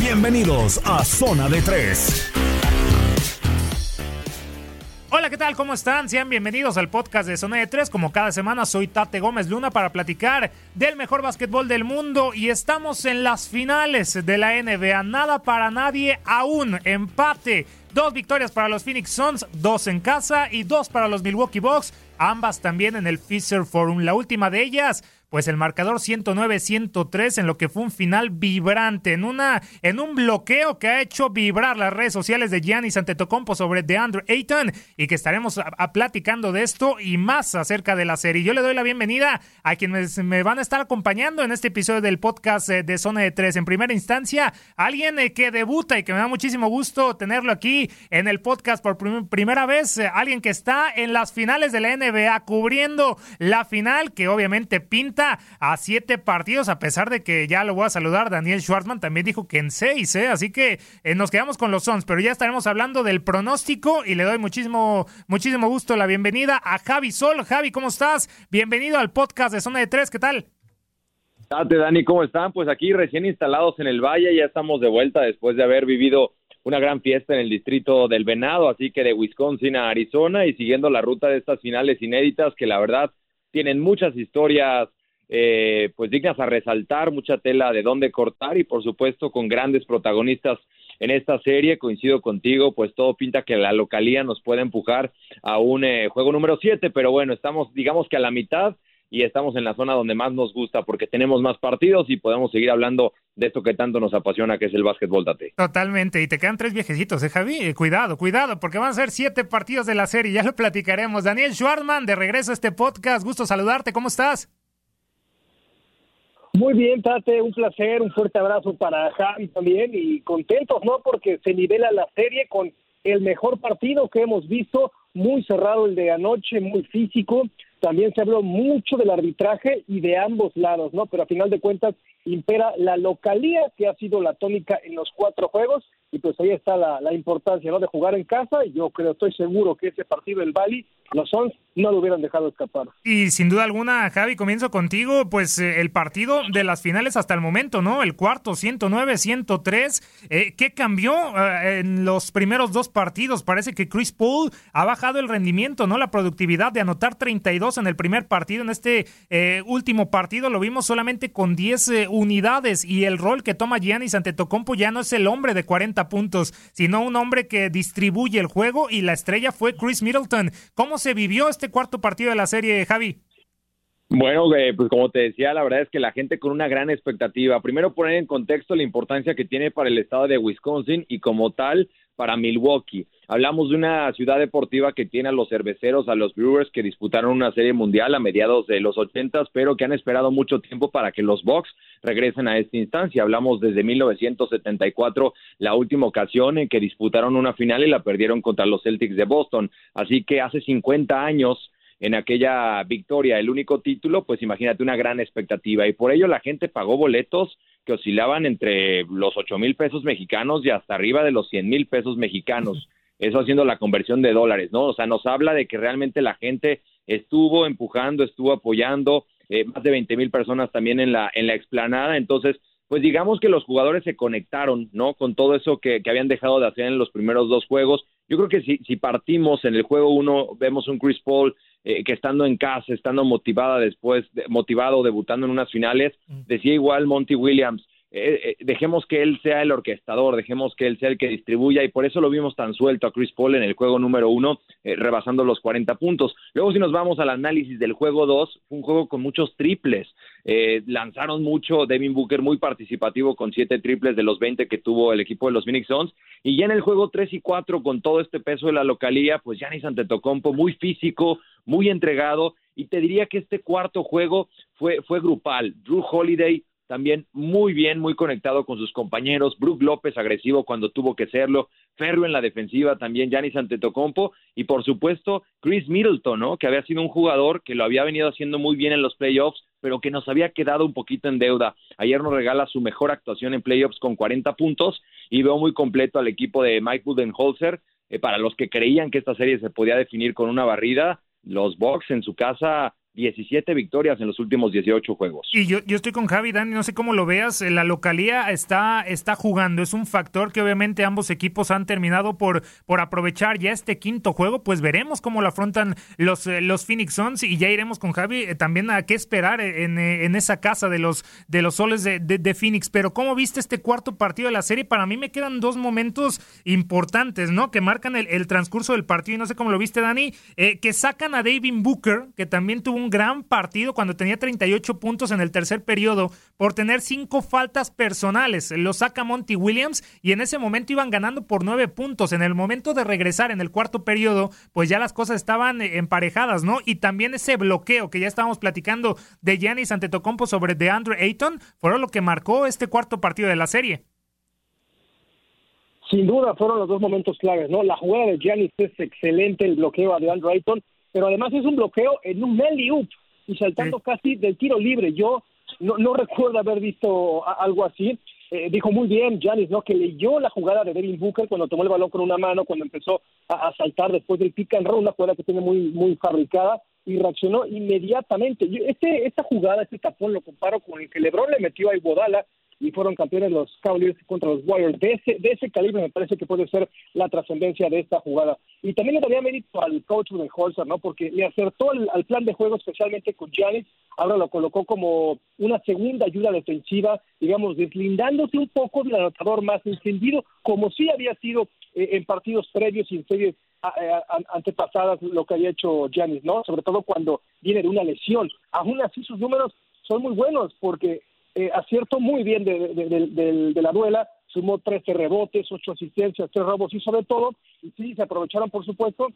Bienvenidos a Zona de Tres. Hola, ¿qué tal? ¿Cómo están? Sean bienvenidos al podcast de Zona de Tres. Como cada semana, soy Tate Gómez Luna para platicar del mejor básquetbol del mundo y estamos en las finales de la NBA. Nada para nadie aún. Empate. Dos victorias para los Phoenix Suns, dos en casa y dos para los Milwaukee Bucks, ambas también en el Fisher Forum. La última de ellas pues el marcador 109-103 en lo que fue un final vibrante, en, una, en un bloqueo que ha hecho vibrar las redes sociales de Giannis Antetokounmpo sobre DeAndre Ayton y que estaremos a, platicando de esto y más acerca de la serie. Yo le doy la bienvenida a quienes me van a estar acompañando en este episodio del podcast eh, de Zona de Tres. En primera instancia, alguien eh, que debuta y que me da muchísimo gusto tenerlo aquí en el podcast por primera vez, eh, alguien que está en las finales de la NBA cubriendo la final que obviamente pinta a siete partidos, a pesar de que ya lo voy a saludar, Daniel Schwartzman también dijo que en seis, ¿eh? así que eh, nos quedamos con los Sons, pero ya estaremos hablando del pronóstico y le doy muchísimo, muchísimo gusto la bienvenida a Javi Sol. Javi, ¿cómo estás? Bienvenido al podcast de Zona de Tres, ¿qué tal? Date, Dani, ¿cómo están? Pues aquí recién instalados en el Valle, ya estamos de vuelta después de haber vivido una gran fiesta en el distrito del Venado, así que de Wisconsin a Arizona y siguiendo la ruta de estas finales inéditas que la verdad tienen muchas historias eh, pues dignas a resaltar, mucha tela de dónde cortar y por supuesto con grandes protagonistas en esta serie. Coincido contigo, pues todo pinta que la localía nos puede empujar a un eh, juego número 7, pero bueno, estamos digamos que a la mitad y estamos en la zona donde más nos gusta porque tenemos más partidos y podemos seguir hablando de esto que tanto nos apasiona, que es el básquetbol Tate. Totalmente, y te quedan tres viejecitos, ¿eh, Javi? Eh, cuidado, cuidado, porque van a ser siete partidos de la serie, ya lo platicaremos. Daniel Schwartzman, de regreso a este podcast, gusto saludarte, ¿cómo estás? Muy bien, Tate, un placer, un fuerte abrazo para Javi también y contentos, ¿no? Porque se nivela la serie con el mejor partido que hemos visto, muy cerrado el de anoche, muy físico. También se habló mucho del arbitraje y de ambos lados, ¿no? Pero a final de cuentas impera la localía que ha sido la tónica en los cuatro juegos y pues ahí está la, la importancia, ¿no? De jugar en casa y yo creo, estoy seguro que ese partido del Bali los Suns no lo hubieran dejado escapar. Y sin duda alguna, Javi, comienzo contigo, pues eh, el partido de las finales hasta el momento, ¿no? El cuarto, 109-103. Eh, ¿Qué cambió eh, en los primeros dos partidos? Parece que Chris Paul ha bajado el rendimiento, ¿no? La productividad de anotar 32 en el primer partido. En este último partido lo vimos solamente con 10 unidades y el rol que toma Giannis ante Tocompo ya no es el hombre de 40 puntos, sino un hombre que distribuye el juego y la estrella fue Chris Middleton. ¿Cómo se vivió este cuarto partido de la serie, Javi? Bueno, pues como te decía, la verdad es que la gente con una gran expectativa. Primero poner en contexto la importancia que tiene para el estado de Wisconsin y como tal para Milwaukee. Hablamos de una ciudad deportiva que tiene a los cerveceros, a los Brewers que disputaron una serie mundial a mediados de los ochentas, pero que han esperado mucho tiempo para que los Bucks regresen a esta instancia. Hablamos desde 1974, la última ocasión en que disputaron una final y la perdieron contra los Celtics de Boston. Así que hace 50 años en aquella victoria, el único título, pues imagínate una gran expectativa. Y por ello la gente pagó boletos que oscilaban entre los ocho mil pesos mexicanos y hasta arriba de los cien mil pesos mexicanos. Eso haciendo la conversión de dólares, ¿no? O sea, nos habla de que realmente la gente estuvo empujando, estuvo apoyando, eh, más de 20 mil personas también en la, en la explanada. Entonces, pues digamos que los jugadores se conectaron, ¿no? Con todo eso que, que habían dejado de hacer en los primeros dos juegos. Yo creo que si, si partimos en el juego uno, vemos un Chris Paul eh, que estando en casa, estando motivada después, motivado, debutando en unas finales, mm. decía igual Monty Williams, eh, eh, dejemos que él sea el orquestador, dejemos que él sea el que distribuya y por eso lo vimos tan suelto a Chris Paul en el juego número uno, eh, rebasando los 40 puntos. Luego si nos vamos al análisis del juego dos, fue un juego con muchos triples, lanzaron mucho, Devin Booker muy participativo con siete triples de los 20 que tuvo el equipo de los Phoenix y ya en el juego tres y cuatro con todo este peso de la localía, pues Giannis Antetokounmpo muy físico, muy entregado y te diría que este cuarto juego fue, fue grupal. Drew Holiday también muy bien, muy conectado con sus compañeros. Brook López agresivo cuando tuvo que serlo. Ferro en la defensiva también, Giannis Antetokounmpo y por supuesto Chris Middleton, ¿no? Que había sido un jugador que lo había venido haciendo muy bien en los playoffs, pero que nos había quedado un poquito en deuda. Ayer nos regala su mejor actuación en playoffs con 40 puntos y veo muy completo al equipo de Mike Budenholzer. Eh, para los que creían que esta serie se podía definir con una barrida, los Bucks en su casa 17 victorias en los últimos 18 juegos. Y yo, yo estoy con Javi, Dani, no sé cómo lo veas, eh, la localía está, está jugando, es un factor que obviamente ambos equipos han terminado por, por aprovechar ya este quinto juego, pues veremos cómo lo afrontan los, eh, los Phoenix Suns y ya iremos con Javi eh, también a qué esperar en, en, esa casa de los, de los soles de, de, Phoenix, pero ¿cómo viste este cuarto partido de la serie? Para mí me quedan dos momentos importantes, ¿no? Que marcan el, el transcurso del partido y no sé cómo lo viste, Dani, que sacan a David Booker, que también tuvo un un gran partido cuando tenía 38 puntos en el tercer periodo por tener cinco faltas personales. Lo saca Monty Williams y en ese momento iban ganando por nueve puntos. En el momento de regresar en el cuarto periodo, pues ya las cosas estaban eh, emparejadas, ¿no? Y también ese bloqueo que ya estábamos platicando de Giannis Antetokounmpo sobre DeAndre Ayton fueron lo que marcó este cuarto partido de la serie. Sin duda fueron los dos momentos claves, ¿no? La jugada de Giannis es excelente, el bloqueo a DeAndre Ayton pero además es un bloqueo en un up y saltando casi del tiro libre. Yo no, no recuerdo haber visto algo así. Eh, dijo muy bien Janis, ¿no? Que leyó la jugada de Devin Booker cuando tomó el balón con una mano, cuando empezó a, saltar después del pick and roll, una jugada que tiene muy, muy fabricada y reaccionó inmediatamente. Este, esta jugada, este tapón, lo comparo con el que LeBron le metió a Iguodala y fueron campeones los Cavaliers contra los Warriors. De ese, de ese calibre me parece que puede ser la trascendencia de esta jugada. Y también le daría mérito al coach de Holzer, ¿no? Porque le acertó al, plan de juego, especialmente con Giannis, ahora lo colocó como una segunda ayuda defensiva, digamos, deslindándose un poco del anotador más encendido, como sí había sido eh, en partidos previos y en series antepasadas lo que había hecho Giannis, ¿no? Sobre todo cuando viene de una lesión. Aún así sus números son muy buenos porque eh, acierto muy bien de, la duela, sumó 13 rebotes, 8 asistencias, 3 robos y sobre todo, sí, se aprovecharon por supuesto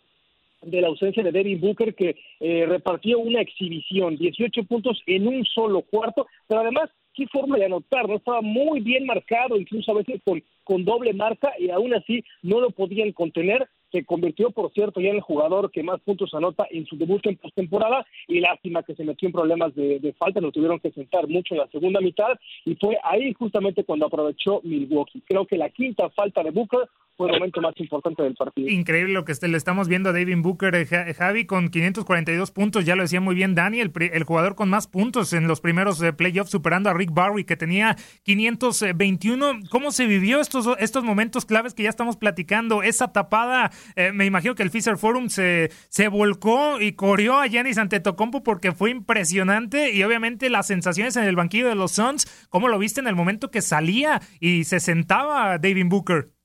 de la ausencia de Devin Booker que eh, repartió una exhibición, 18 puntos en un solo cuarto, pero además qué forma de anotar, no estaba muy bien marcado, incluso a veces con, con doble marca y aún así no lo podían contener se convirtió, por cierto, ya en el jugador que más puntos anota en su debut en postemporada y lástima que se metió en problemas de, de, falta, lo tuvieron que sentar mucho en la segunda mitad y fue ahí justamente cuando aprovechó Milwaukee. Creo que la quinta falta de Booker fue el momento más importante del partido. Increíble lo que le estamos viendo a David Booker, eh, Javi, con 542 puntos, ya lo decía muy bien Dani, el, jugador con más puntos en los primeros eh, playoffs, superando a Rick Barry, que tenía 521. ¿Cómo se vivió estos, momentos claves que ya estamos platicando? Esa tapada, eh, me imagino que el Fisher Forum se, se volcó y corrió a Giannis Antetokounmpo porque fue impresionante y obviamente las sensaciones en el banquillo de los Suns, ¿cómo lo viste en el momento que salía y se sentaba David Booker?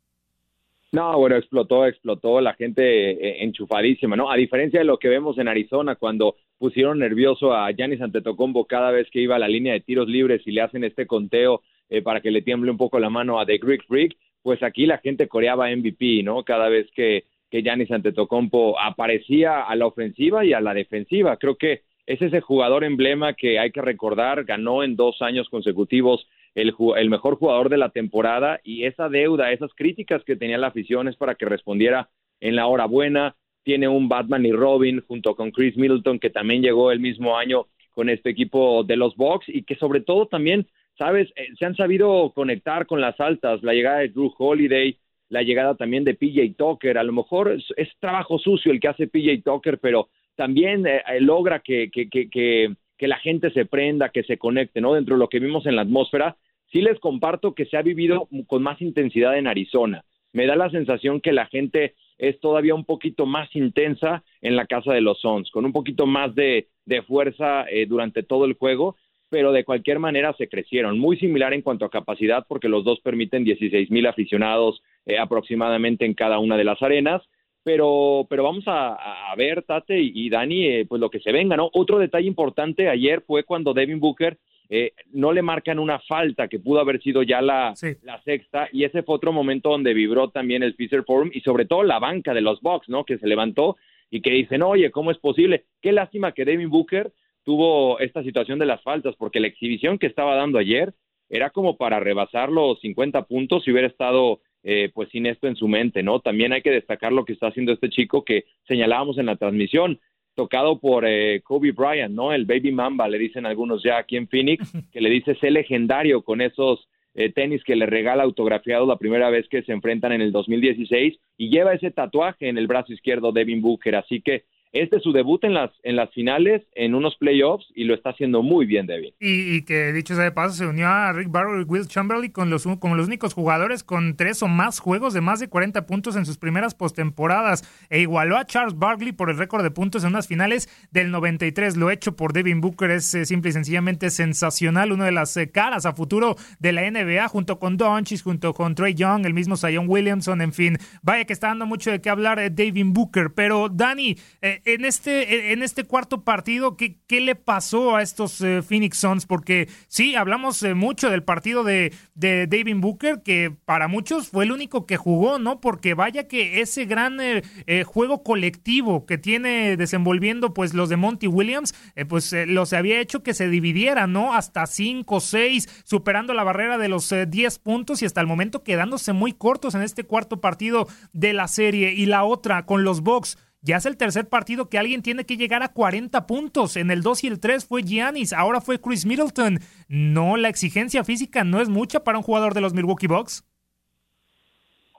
No, bueno, explotó, explotó la gente eh, enchufadísima, ¿no? A diferencia de lo que vemos en Arizona cuando pusieron nervioso a Giannis Antetokounmpo cada vez que iba a la línea de tiros libres y le hacen este conteo eh, para que le tiemble un poco la mano a The Greek Freak, pues aquí la gente coreaba MVP, ¿no? Cada vez que que Giannis Antetokounmpo aparecía a la ofensiva y a la defensiva. Creo que es ese jugador emblema que hay que recordar, ganó en dos años consecutivos el, mejor jugador de la temporada y esa deuda, esas críticas que tenía la afición es para que respondiera en la hora buena. Tiene un Batman y Robin junto con Chris Middleton que también llegó el mismo año con este equipo de los Bucks y que sobre todo también, sabes, eh, se han sabido conectar con las altas, la llegada de Drew Holiday, la llegada también de PJ Tucker, a lo mejor es, trabajo sucio el que hace PJ Tucker, pero también eh, eh, logra que, que, que, que la gente se prenda, que se conecte, ¿no? Dentro de lo que vimos en la atmósfera, sí les comparto que se ha vivido con más intensidad en Arizona. Me da la sensación que la gente es todavía un poquito más intensa en la casa de los Suns, con un poquito más de, fuerza eh, durante todo el juego, pero de cualquier manera se crecieron. Muy similar en cuanto a capacidad, porque los dos permiten 16 mil aficionados eh, aproximadamente en cada una de las arenas. Pero, pero vamos a, ver, Tate y, Dani, eh, pues lo que se venga, ¿no? Otro detalle importante ayer fue cuando Devin Booker eh, no le marcan una falta que pudo haber sido ya la, la, sexta y ese fue otro momento donde vibró también el Fisher Forum y sobre todo la banca de los Bucks, ¿no? Que se levantó y que dicen, oye, ¿cómo es posible? Qué lástima que Devin Booker tuvo esta situación de las faltas, porque la exhibición que estaba dando ayer era como para rebasar los 50 puntos si hubiera estado eh, pues sin esto en su mente, ¿no? También hay que destacar lo que está haciendo este chico que señalábamos en la transmisión, tocado por eh, Kobe Bryant, ¿no? El Baby Mamba, le dicen algunos ya aquí en Phoenix, que le dice ser legendario con esos eh, tenis que le regala autografiado la primera vez que se enfrentan en el 2016 y lleva ese tatuaje en el brazo izquierdo Devin Booker, así que este es su debut en las, en las finales, en unos playoffs, y lo está haciendo muy bien, Devin. Y, que, dicho sea de paso, se unió a Rick Barrow y Will Chamberlain con los, como los únicos jugadores con tres o más juegos de más de 40 puntos en sus primeras postemporadas, e igualó a Charles Barkley por el récord de puntos en unas finales del 93. Lo hecho por Devin Booker es eh, simple y sencillamente sensacional, una de las eh, caras a futuro de la NBA, junto con Doncic, junto con Trey Young, el mismo Zion Williamson, en fin. Vaya que está dando mucho de qué hablar eh, Devin Booker, pero Dani, en este, en este cuarto partido, ¿qué, qué le pasó a estos eh, Phoenix Suns? Porque sí, hablamos eh, mucho del partido de, de David Booker, que para muchos fue el único que jugó, ¿no? Porque vaya que ese gran eh, juego colectivo que tiene desenvolviendo pues los de Monty Williams, pues los había hecho que se dividiera, ¿no? Hasta 5, 6, superando la barrera de los 10 puntos y hasta el momento quedándose muy cortos en este cuarto partido de la serie. Y la otra con los Bucks ya es el tercer partido que alguien tiene que llegar a 40 puntos. En el 2 y el 3 fue Giannis, ahora fue Chris Middleton. No, la exigencia física no es mucha para un jugador de los Milwaukee Bucks.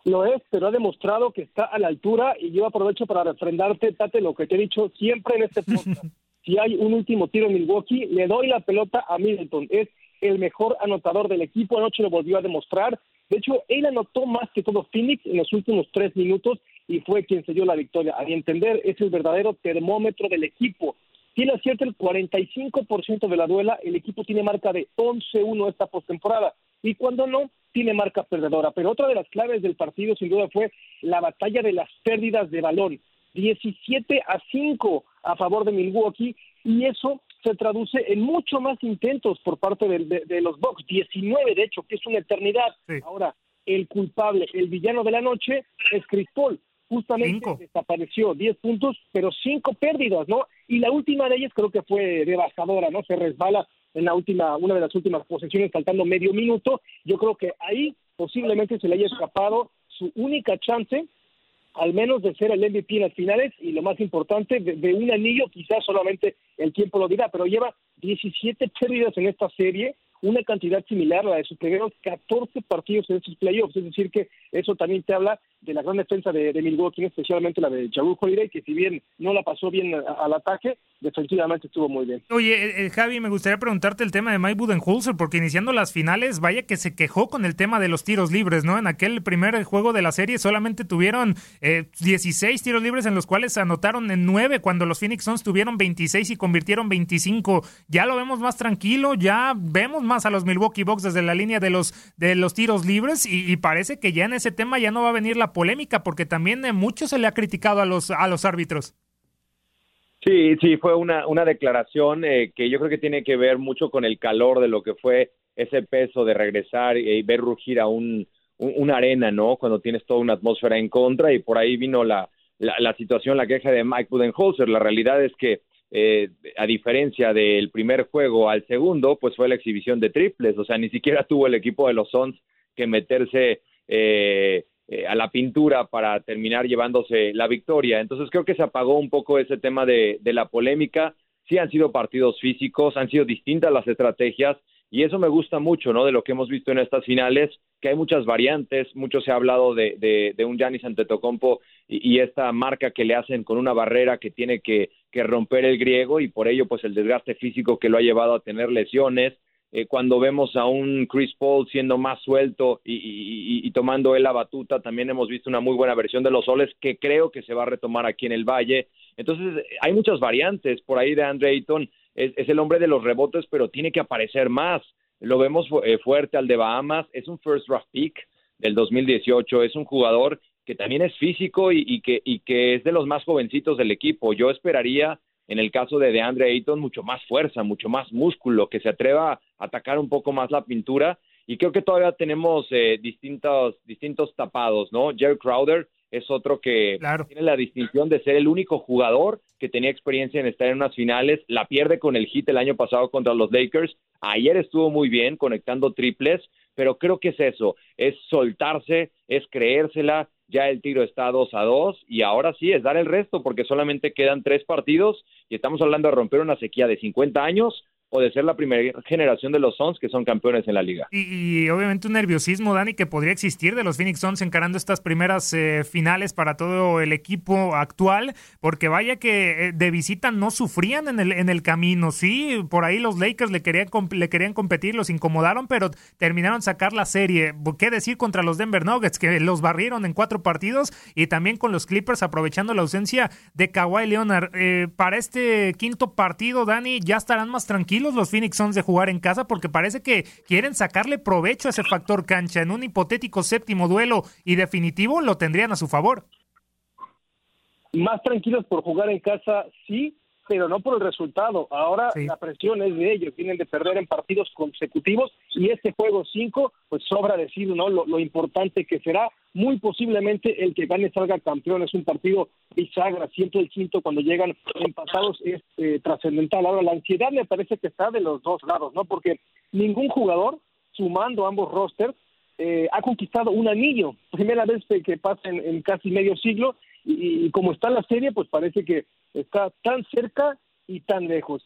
Lo es, pero ha demostrado que está a la altura y yo aprovecho para refrendarte, Tate, lo que te he dicho siempre en este podcast. si hay un último tiro en Milwaukee, le doy la pelota a Middleton. Es el mejor anotador del equipo, anoche lo volvió a demostrar. De hecho, él anotó más que todo Phoenix en los últimos tres minutos y fue quien se dio la victoria. A mi entender, es el verdadero termómetro del equipo. Tiene acierto el 45% de la duela, el equipo tiene marca de 11-1 esta postemporada y cuando no, tiene marca perdedora. Pero otra de las claves del partido, sin duda, fue la batalla de las pérdidas de balón. 17 a 5 a favor de Milwaukee y eso se traduce en mucho más intentos por parte de, los Bucks, 19 de hecho, que es una eternidad. Ahora, el culpable, el villano de la noche es Chris Paul, justamente desapareció 10 puntos, pero 5 pérdidas, ¿no? Y la última de ellas creo que fue devastadora, ¿no? Se resbala en la última, una de las últimas posesiones, faltando medio minuto. Yo creo que ahí posiblemente se le haya escapado su única chance, al menos de ser el MVP en las finales y lo más importante, de, de un anillo, quizás solamente el tiempo lo dirá, pero lleva 17 pérdidas en esta serie una cantidad similar a la de sus primeros 14 partidos en estos playoffs. Es decir, que eso también te habla de la gran defensa de, de Milwaukee, especialmente la de Jaru Holiday, que si bien no la pasó bien al ataque, defensivamente estuvo muy bien. Oye, eh, eh, Javi, me gustaría preguntarte el tema de Mike Budenholzer, porque iniciando las finales, vaya que se quejó con el tema de los tiros libres, ¿no? En aquel primer juego de la serie solamente tuvieron 16 eh, tiros libres en los cuales anotaron en 9 cuando los Phoenix Suns tuvieron 26 y convirtieron 25. Ya lo vemos más tranquilo, ya vemos a los Milwaukee Bucks desde la línea de los, de los tiros libres y, parece que ya en ese tema ya no va a venir la polémica porque también mucho se le ha criticado a los, a los árbitros. Sí, sí, fue una, una declaración eh, que yo creo que tiene que ver mucho con el calor de lo que fue ese peso de regresar y, ver rugir a un, una arena, ¿no? Cuando tienes toda una atmósfera en contra y por ahí vino la, la, situación, la queja de Mike Budenholzer. La realidad es que, eh, a diferencia del primer juego al segundo, pues fue la exhibición de triples, o sea, ni siquiera tuvo el equipo de los Suns que meterse eh, eh, a la pintura para terminar llevándose la victoria. Entonces creo que se apagó un poco ese tema de, de la polémica. Sí han sido partidos físicos, han sido distintas las estrategias y eso me gusta mucho, ¿no? De lo que hemos visto en estas finales, que hay muchas variantes, mucho se ha hablado de, de, de un Giannis Antetokounmpo y, y, esta marca que le hacen con una barrera que tiene que, que romper el griego y por ello pues el desgaste físico que lo ha llevado a tener lesiones, eh, cuando vemos a un Chris Paul siendo más suelto y, tomando él la batuta, también hemos visto una muy buena versión de los soles que creo que se va a retomar aquí en el Valle. Entonces, hay muchas variantes por ahí de Andre Ayton. es, el hombre de los rebotes, pero tiene que aparecer más. Lo vemos eh, fuerte al de Bahamas, es un first draft pick del 2018, es un jugador que también es físico y, que, y que es de los más jovencitos del equipo. Yo esperaría, en el caso de DeAndre Ayton, mucho más fuerza, mucho más músculo, que se atreva a atacar un poco más la pintura. Y creo que todavía tenemos eh, distintos, distintos tapados, ¿no? Jerry Crowder es otro que tiene la distinción de ser el único jugador que tenía experiencia en estar en unas finales, la pierde con el hit el año pasado contra los Lakers, ayer estuvo muy bien conectando triples, pero creo que es eso, es soltarse, es creérsela, ya el tiro está 2 a 2 y ahora sí es dar el resto porque solamente quedan tres partidos y estamos hablando de romper una sequía de 50 años o de ser la primera generación de los Suns que son campeones en la liga. Y, obviamente un nerviosismo, Dani, que podría existir de los Phoenix Suns encarando estas primeras eh, finales para todo el equipo actual, porque vaya que eh, de visita no sufrían en el, en el camino, sí, por ahí los Lakers le querían, le querían competir, los incomodaron, pero terminaron sacar la serie. ¿Qué decir contra los Denver Nuggets, que los barrieron en cuatro partidos y también con los Clippers aprovechando la ausencia de Kawhi Leonard? Eh, para este quinto partido, Dani, ya estarán más tranquilos los Phoenix Suns de jugar en casa porque parece que quieren sacarle provecho a ese factor cancha. En un hipotético séptimo duelo y definitivo lo tendrían a su favor. Más tranquilos por jugar en casa, sí, pero no por el resultado. Ahora la presión es de ellos, tienen de perder en partidos consecutivos y este juego 5, pues sobra decir ¿no? Lo, importante que será. Muy posiblemente el que gane salga campeón. Es un partido bisagra, siempre el quinto cuando llegan empatados es eh, trascendental. Ahora la ansiedad me parece que está de los dos lados, ¿no? Porque ningún jugador, sumando ambos rosters, eh, ha conquistado un anillo. Primera vez que pasa en casi medio siglo y, como está la serie, pues parece que está tan cerca y tan lejos.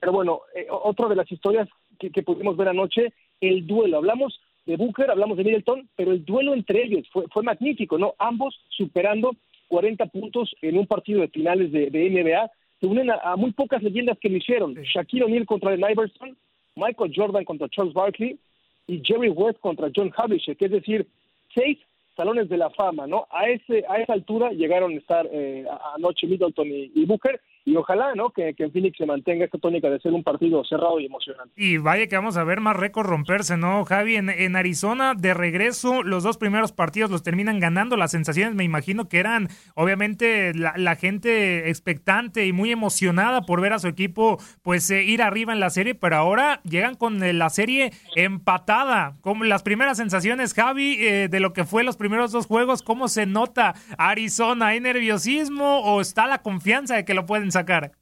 pero bueno, eh, otra de las historias que, pudimos ver anoche, el duelo. Hablamos de Booker, hablamos de Middleton, pero el duelo entre ellos fue, fue magnífico, ¿no? Ambos superando 40 puntos en un partido de finales de, NBA. Se unen a, muy pocas leyendas que lo hicieron. Shaquille O'Neal contra el Iverson, Michael Jordan contra Charles Barkley y Jerry West contra John Havlicek. Es decir, seis salones de la fama, ¿no? A ese a esa altura llegaron a estar eh, anoche Middleton y, Booker y ojalá, ¿no? Que, en Phoenix se mantenga esta tónica de ser un partido cerrado y emocionante. Y vaya que vamos a ver más récords romperse, ¿no, Javi? En, en, Arizona, de regreso, los dos primeros partidos los terminan ganando. Las sensaciones, me imagino que eran, obviamente, la, gente expectante y muy emocionada por ver a su equipo, pues, eh, ir arriba en la serie, pero ahora llegan con eh, la serie empatada. Como las primeras sensaciones, Javi, eh, de lo que fue los primeros dos juegos, ¿cómo se nota Arizona? ¿Hay nerviosismo o está la confianza de que lo pueden sacar?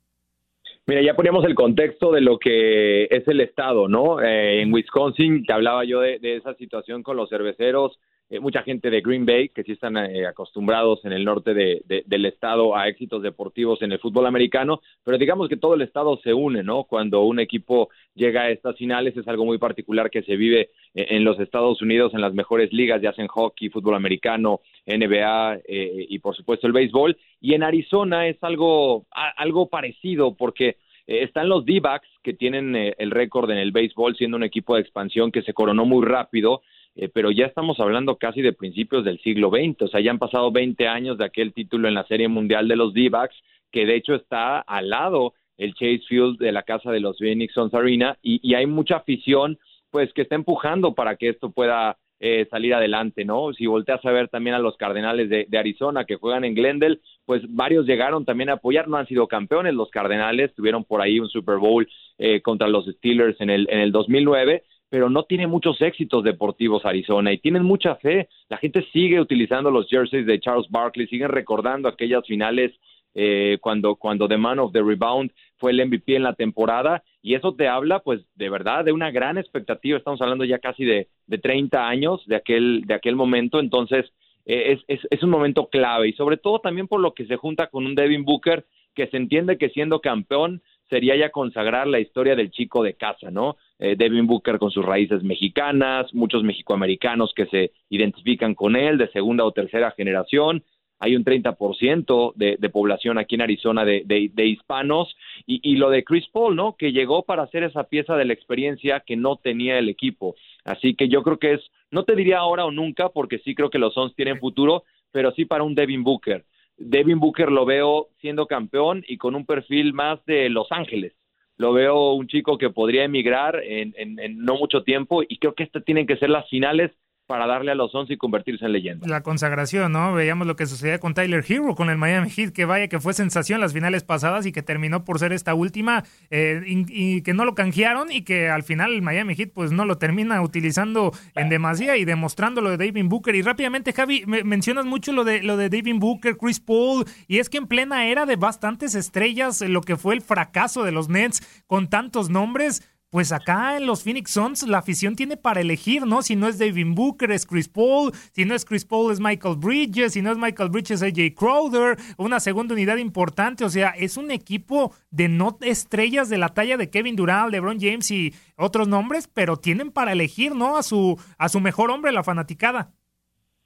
Mira, ya poníamos el contexto de lo que es el estado, ¿no? Eh, en Wisconsin, te hablaba yo de, esa situación con los cerveceros, eh, mucha gente de Green Bay, que sí están eh, acostumbrados en el norte del estado a éxitos deportivos en el fútbol americano, pero digamos que todo el estado se une, ¿no? Cuando un equipo llega a estas finales es algo muy particular que se vive en los Estados Unidos en las mejores ligas, ya sea en hockey, fútbol americano, NBA eh, y por supuesto el béisbol. Y en Arizona es algo, algo parecido porque están los D-backs que tienen el récord en el béisbol siendo un equipo de expansión que se coronó muy rápido eh, pero ya estamos hablando casi de principios del siglo XX, o sea, ya han pasado 20 años de aquel título en la Serie Mundial de los D-backs, que de hecho está al lado el Chase Field de la casa de los Phoenix Suns Arena, y, hay mucha afición, pues, que está empujando para que esto pueda eh, salir adelante, ¿no? Si volteas a ver también a los Cardenales de, Arizona que juegan en Glendale, pues varios llegaron también a apoyar, no han sido campeones los Cardenales, tuvieron por ahí un Super Bowl eh, contra los Steelers en el, en el 2009, pero no tiene muchos éxitos deportivos Arizona y tienen mucha fe. La gente sigue utilizando los jerseys de Charles Barkley, siguen recordando aquellas finales eh, cuando, cuando The Man of the Rebound fue el MVP en la temporada y eso te habla pues de verdad de una gran expectativa, estamos hablando ya casi de, de 30 años de aquel, de aquel momento, entonces eh, es, es, es un momento clave y sobre todo también por lo que se junta con un Devin Booker que se entiende que siendo campeón sería ya consagrar la historia del chico de casa, ¿no? Eh, Devin Booker con sus raíces mexicanas, muchos mexicoamericanos que se identifican con él de segunda o tercera generación. Hay un 30% de, de población aquí en Arizona de, de, hispanos. Y, y, lo de Chris Paul, ¿no? Que llegó para hacer esa pieza de la experiencia que no tenía el equipo. Así que yo creo que es, no te diría ahora o nunca, porque sí creo que los Suns tienen futuro, pero sí para un Devin Booker. Devin Booker lo veo siendo campeón y con un perfil más de Los Ángeles, lo veo un chico que podría emigrar en, en no mucho tiempo y creo que estas tienen que ser las finales para darle a los 11 y convertirse en leyenda. La consagración, ¿no? Veíamos lo que sucedía con Tyler Hero, con el Miami Heat, que vaya que fue sensación las finales pasadas y que terminó por ser esta última eh, y, que no lo canjearon y que al final el Miami Heat pues no lo termina utilizando en demasía y demostrando lo de David Booker. Y rápidamente, Javi, mencionas mucho lo de, lo de David Booker, Chris Paul, y es que en plena era de bastantes estrellas, lo que fue el fracaso de los Nets con tantos nombres, pues acá en los Phoenix Suns la afición tiene para elegir, ¿no? Si no es David Booker, es Chris Paul, si no es Chris Paul, es Michael Bridges, si no es Michael Bridges, es AJ Crowder, una segunda unidad importante, o sea, es un equipo de no estrellas de la talla de Kevin Durant, LeBron James y otros nombres, pero tienen para elegir, ¿no? A su, a su mejor hombre, la fanaticada.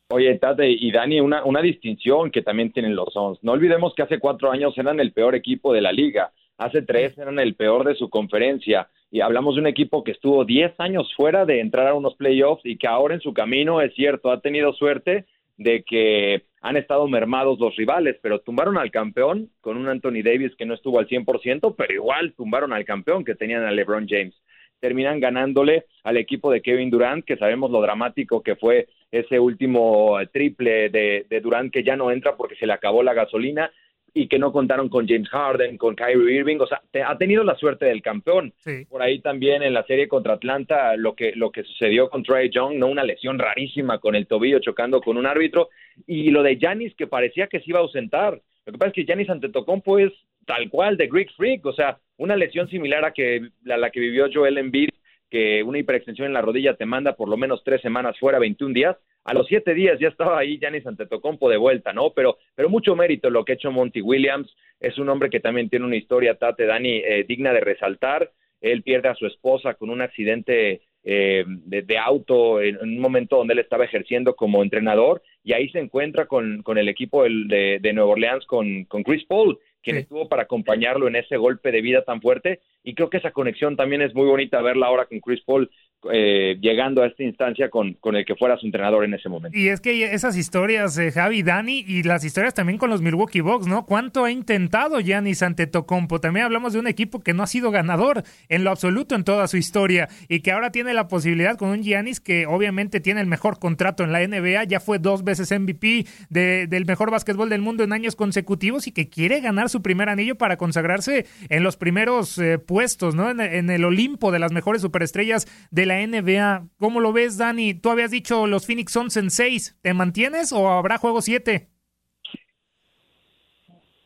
Oye, Tate y Dani, una, una distinción que también tienen los Suns. No olvidemos que hace cuatro años eran el peor equipo de la liga, hace tres eran el peor de su conferencia y hablamos de un equipo que estuvo 10 años fuera de entrar a unos playoffs y que ahora en su camino, es cierto, ha tenido suerte de que han estado mermados los rivales, pero tumbaron al campeón con un Anthony Davis que no estuvo al 100%, pero igual tumbaron al campeón que tenían a LeBron James. Terminan ganándole al equipo de Kevin Durant, que sabemos lo dramático que fue ese último triple de, de Durant que ya no entra porque se le acabó la gasolina y que no contaron con James Harden, con Kyrie Irving, o sea, ha tenido la suerte del campeón. Por ahí también en la serie contra Atlanta lo que lo que sucedió con Trey Young, no una lesión rarísima con el tobillo chocando con un árbitro y lo de Giannis que parecía que se iba a ausentar. Lo que pasa es que Giannis Antetokounmpo es tal cual de Greek Freak, o sea, una lesión similar a que a la que vivió Joel Embiid, que una hiperextensión en la rodilla te manda por lo menos tres semanas fuera, 21 días a los siete días ya estaba ahí Giannis Antetokounmpo de vuelta, ¿no? Pero, pero mucho mérito lo que ha hecho Monty Williams. Es un hombre que también tiene una historia, Tate Dani, eh, digna de resaltar. Él pierde a su esposa con un accidente eh, de, auto en, un momento donde él estaba ejerciendo como entrenador y ahí se encuentra con, con el equipo de, de Nueva Orleans con, con Chris Paul quien estuvo para acompañarlo en ese golpe de vida tan fuerte. Y creo que esa conexión también es muy bonita verla ahora con Chris Paul, eh, llegando a esta instancia con, con, el que fuera su entrenador en ese momento. Y es que esas historias, eh, Javi, Dani, y las historias también con los Milwaukee Bucks, ¿no? ¿Cuánto ha intentado Giannis Antetokounmpo? También hablamos de un equipo que no ha sido ganador en lo absoluto en toda su historia y que ahora tiene la posibilidad con un Giannis que obviamente tiene el mejor contrato en la NBA, ya fue dos veces MVP del mejor básquetbol del mundo en años consecutivos y que quiere ganar su primer anillo para consagrarse en los primeros eh, puestos, ¿no? En, en el Olimpo de las mejores superestrellas de la NBA. ¿Cómo lo ves, Dani? Tú habías dicho los Phoenix Suns en 6. ¿Te mantienes o habrá juego 7?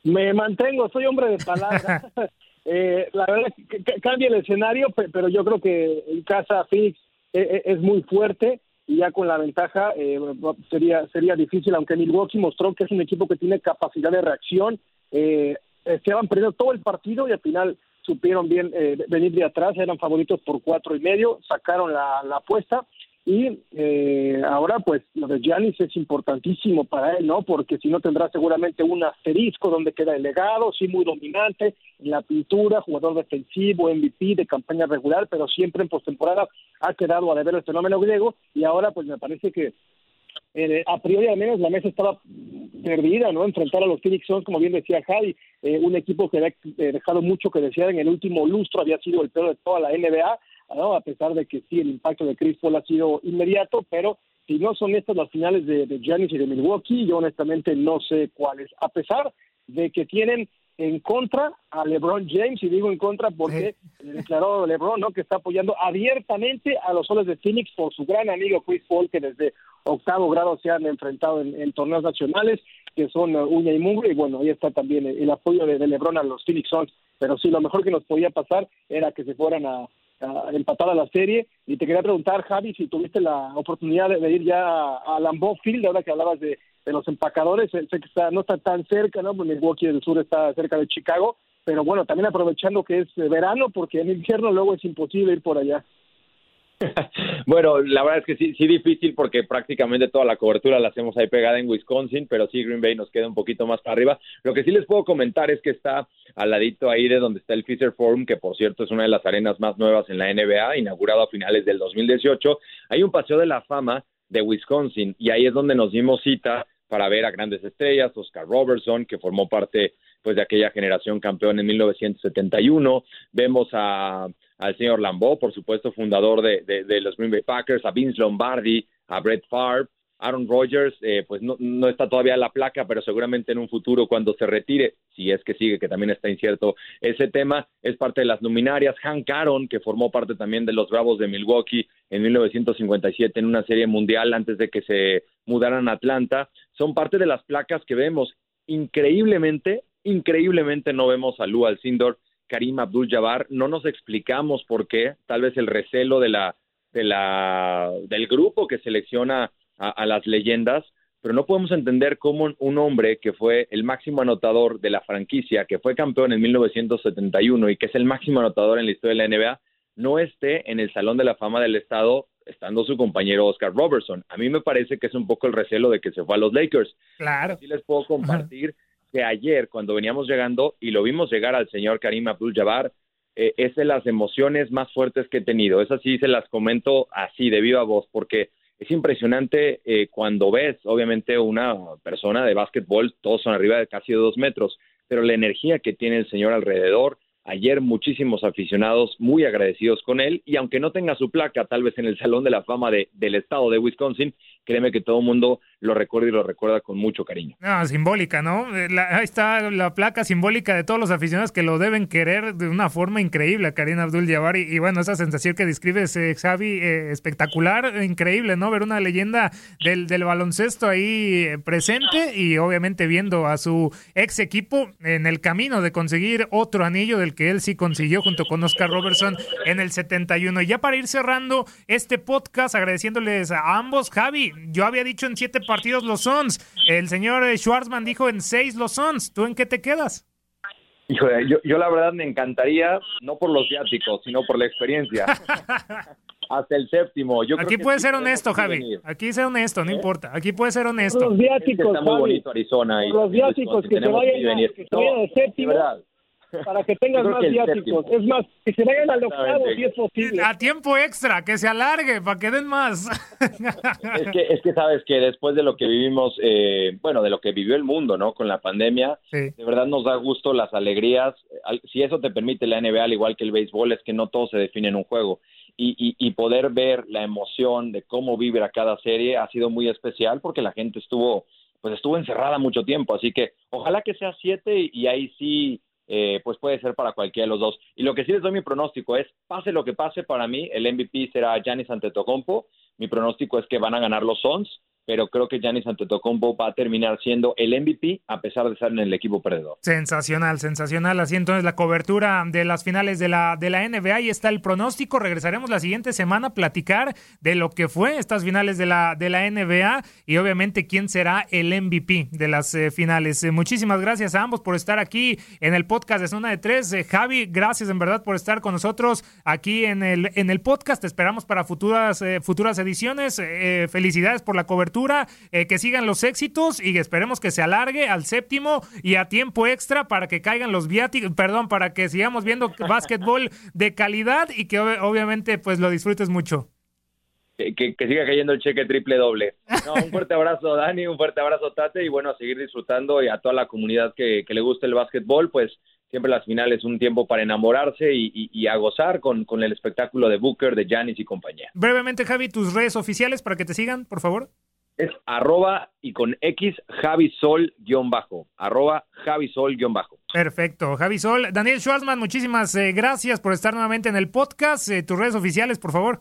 Me mantengo, soy hombre de palabra. eh, la verdad que cambia el escenario, pero yo creo que en casa Phoenix eh, eh, es muy fuerte y ya con la ventaja eh, sería sería difícil, aunque Milwaukee mostró que es un equipo que tiene capacidad de reacción. Eh, se han perdido todo el partido y al final supieron bien eh, venir de atrás, eran favoritos por cuatro y medio, sacaron la, apuesta y eh, ahora pues lo de Giannis es importantísimo para él, ¿no? Porque si no tendrá seguramente un asterisco donde queda el legado, sí muy dominante en la pintura, jugador defensivo, MVP de campaña regular, pero siempre en postemporada ha quedado a deber el fenómeno griego y ahora pues me parece que eh, a priori al menos la mesa estaba perdida, ¿no? Enfrentar a los Phoenix Suns, como bien decía Javi, eh, un equipo que había eh, dejado mucho que desear en el último lustro, había sido el peor de toda la NBA, ¿no? A pesar de que sí, el impacto de Chris Paul ha sido inmediato, pero si no son estas las finales de, de Giannis y de Milwaukee, yo honestamente no sé cuáles, a pesar de que tienen en contra a LeBron James, y digo en contra porque declaró LeBron, ¿no? Que está apoyando abiertamente a los soles de Phoenix por su gran amigo Chris Paul, que desde octavo grado se han enfrentado en, torneos nacionales, que son uh, uña y mugre, y bueno, ahí está también el, apoyo de, LeBron a los Phoenix Suns, pero sí, lo mejor que nos podía pasar era que se fueran a, empatar a la serie, y te quería preguntar, Javi, si tuviste la oportunidad de, ir ya a, Lambeau Field, ahora que hablabas de de los empacadores, sé que está, no está tan cerca, ¿no? Milwaukee del Sur está cerca de Chicago, pero bueno, también aprovechando que es verano, porque en invierno luego es imposible ir por allá. bueno, la verdad es que sí, sí difícil porque prácticamente toda la cobertura la hacemos ahí pegada en Wisconsin, pero sí Green Bay nos queda un poquito más para arriba. Lo que sí les puedo comentar es que está al ladito ahí de donde está el Fisher Forum, que por cierto es una de las arenas más nuevas en la NBA, inaugurado a finales del 2018. Hay un paseo de la fama de Wisconsin y ahí es donde nos dimos cita para ver a grandes estrellas, Oscar Robertson, que formó parte pues de aquella generación campeón en 1971. Vemos a, al señor Lambeau, por supuesto, fundador de, de, los Green Bay Packers, a Vince Lombardi, a Brett Favre, Aaron Rodgers, eh, pues no, no, está todavía la placa, pero seguramente en un futuro cuando se retire, si es que sigue, que también está incierto ese tema, es parte de las luminarias. Hank Aaron, que formó parte también de los Bravos de Milwaukee en 1957 en una serie mundial antes de que se mudaran a Atlanta, son parte de las placas que vemos. Increíblemente, increíblemente no vemos a Lou Alcindor, Karim Abdul-Jabbar, no nos explicamos por qué, tal vez el recelo de la, de la, del grupo que selecciona a, las leyendas, pero no podemos entender cómo un hombre que fue el máximo anotador de la franquicia, que fue campeón en 1971 y que es el máximo anotador en la historia de la NBA, no esté en el Salón de la Fama del Estado estando su compañero Oscar Robertson. A mí me parece que es un poco el recelo de que se fue a los Lakers. Claro. Sí les puedo compartir que ayer, cuando veníamos llegando y lo vimos llegar al señor Karim Abdul-Jabbar, eh, es de las emociones más fuertes que he tenido. Esas sí se las comento así, de viva voz, porque es impresionante eh, cuando ves, obviamente, una persona de básquetbol, todos son arriba de casi dos metros, pero la energía que tiene el señor alrededor, ayer muchísimos aficionados muy agradecidos con él y aunque no tenga su placa tal vez en el Salón de la Fama de, del estado de Wisconsin, créeme que todo el mundo lo recuerda y lo recuerda con mucho cariño. Ah, simbólica, ¿no? Eh, ahí está la placa simbólica de todos los aficionados que lo deben querer de una forma increíble a Karim Abdul-Jabbar y, bueno, esa sensación que describes, eh, Xavi, eh, espectacular, increíble, ¿no? Ver una leyenda del, del baloncesto ahí eh, presente y obviamente viendo a su ex equipo en el camino de conseguir otro anillo del que él sí consiguió junto con Oscar Robertson en el 71. Y ya para ir cerrando este podcast, agradeciéndoles a ambos, Javi, yo había dicho en siete partidos los Sons. El señor Schwarzman dijo en seis los Sons. ¿Tú en qué te quedas? Yo, yo, la verdad me encantaría, no por los viáticos, sino por la experiencia. Hasta el séptimo. Yo Aquí puede ser honesto, Javi. Aquí ser honesto, no ¿Eh? importa. Aquí puede ser honesto. Los viáticos, está muy bonito Arizona. Y los viáticos que, se vayan, que se vayan al séptimo para que tengan más viáticos. Es más, que se vayan al octavo si es posible. A tiempo extra, que se alargue, para que den más. es, que, es que sabes que después de lo que vivimos, eh, bueno, de lo que vivió el mundo, ¿no? Con la pandemia, de verdad nos da gusto las alegrías. Si eso te permite la NBA, al igual que el béisbol, es que no todo se define en un juego. Y, y, y, poder ver la emoción de cómo vibra cada serie ha sido muy especial porque la gente estuvo pues estuvo encerrada mucho tiempo así que ojalá que sea siete y ahí sí eh, pues puede ser para cualquiera de los dos. Y lo que sí les doy mi pronóstico es, pase lo que pase, para mí el MVP será Giannis Antetokounmpo. Mi pronóstico es que van a ganar los Suns pero creo que Giannis Antetokounmpo va a terminar siendo el MVP a pesar de estar en el equipo perdedor. Sensacional, sensacional. Así entonces la cobertura de las finales de la, de la NBA y está el pronóstico. Regresaremos la siguiente semana a platicar de lo que fue estas finales de la, de la NBA y obviamente quién será el MVP de las eh, finales. Eh, muchísimas gracias a ambos por estar aquí en el podcast de Zona de Tres. Eh, Javi, gracias en verdad por estar con nosotros aquí en el, en el podcast. Te esperamos para futuras, futuras ediciones. felicidades por la cobertura eh, que sigan los éxitos y esperemos que se alargue al séptimo y a tiempo extra para que caigan los viáticos, perdón, para que sigamos viendo básquetbol de calidad y que obviamente pues lo disfrutes mucho. Que, siga cayendo el cheque triple doble. un fuerte abrazo Dani, un fuerte abrazo Tate y bueno, a seguir disfrutando y a toda la comunidad que, le guste el básquetbol, pues siempre las finales un tiempo para enamorarse y, a gozar con, con, el espectáculo de Booker, de Janis y compañía. Brevemente, Javi, tus redes oficiales para que te sigan, por favor es arroba y con X Javisol guion bajo, arroba Javisol guion bajo. Perfecto, Javisol. Daniel Schwarzman, muchísimas eh, gracias por estar nuevamente en el podcast. Eh, tus redes oficiales, por favor.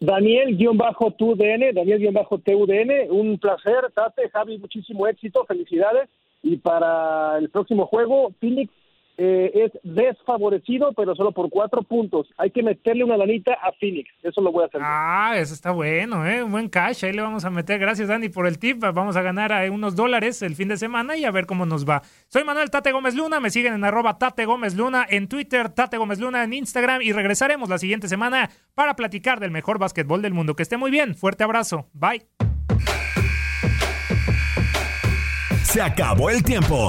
Daniel-TUDN, Daniel-TUDN, un placer, Tate, Javi, muchísimo éxito, felicidades. Y para el próximo juego, Phoenix eh, es desfavorecido, pero solo por cuatro puntos. Hay que meterle una lanita a Phoenix. Eso lo voy a hacer. Ah, eso está bueno, ¿eh? Un buen cash. Ahí le vamos a meter. Gracias, Dani, por el tip. Vamos a ganar a unos dólares el fin de semana y a ver cómo nos va. Soy Manuel Tate Gómez Luna. Me siguen en arroba Tate Gómez Luna en Twitter, Tate Gómez Luna en Instagram y regresaremos la siguiente semana para platicar del mejor básquetbol del mundo. Que esté muy bien. Fuerte abrazo. Bye. Se acabó el tiempo.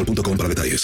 boostmobile.com para detalles.